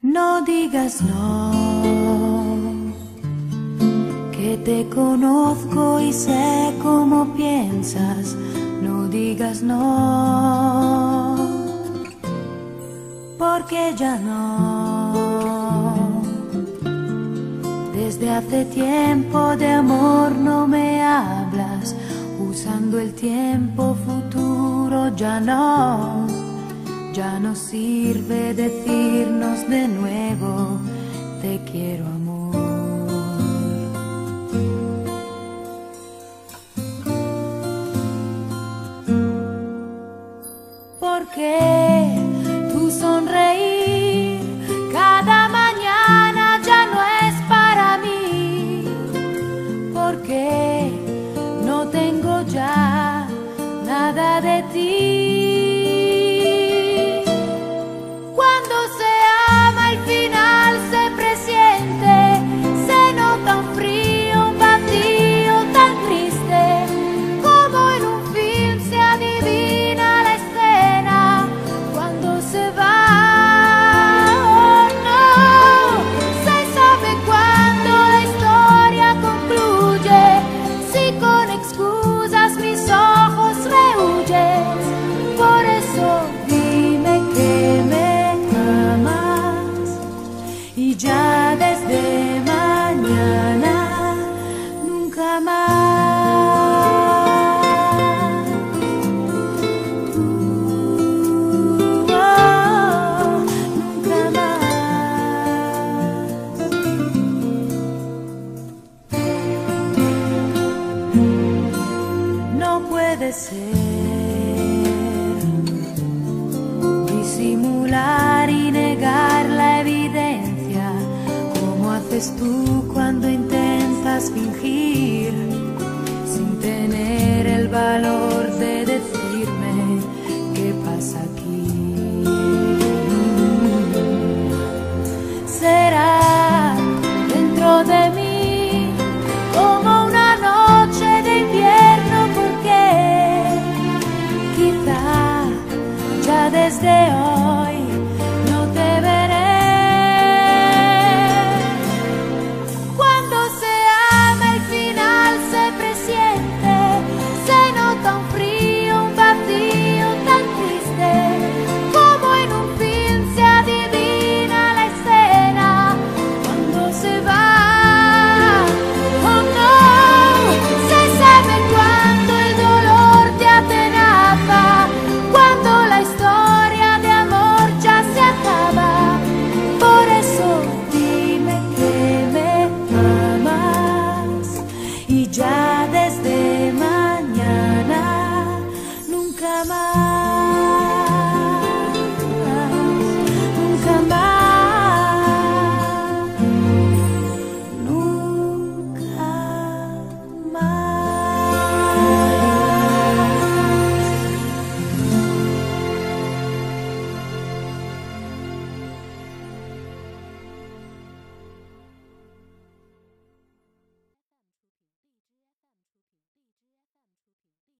No digas no, que te conozco y sé cómo piensas. No digas no, porque ya no. Desde hace tiempo de amor no me hablas, usando el tiempo futuro ya no ya no sirve decirnos de nuevo, te quiero amor. Porque tu sonreír cada mañana ya no es para mí. Porque no tengo ya nada de ti. Ser disimular y negar la evidencia como haces tú cuando intentas fingir sin tener el valor as they are.